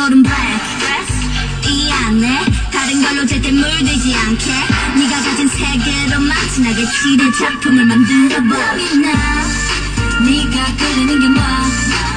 돌은 black 이 안에 다른 걸로 절대 물들지 않게 네가 가진 세계로만 진하게 칠해 작품을 만들어봐 Now 네가 그리는 게 뭐야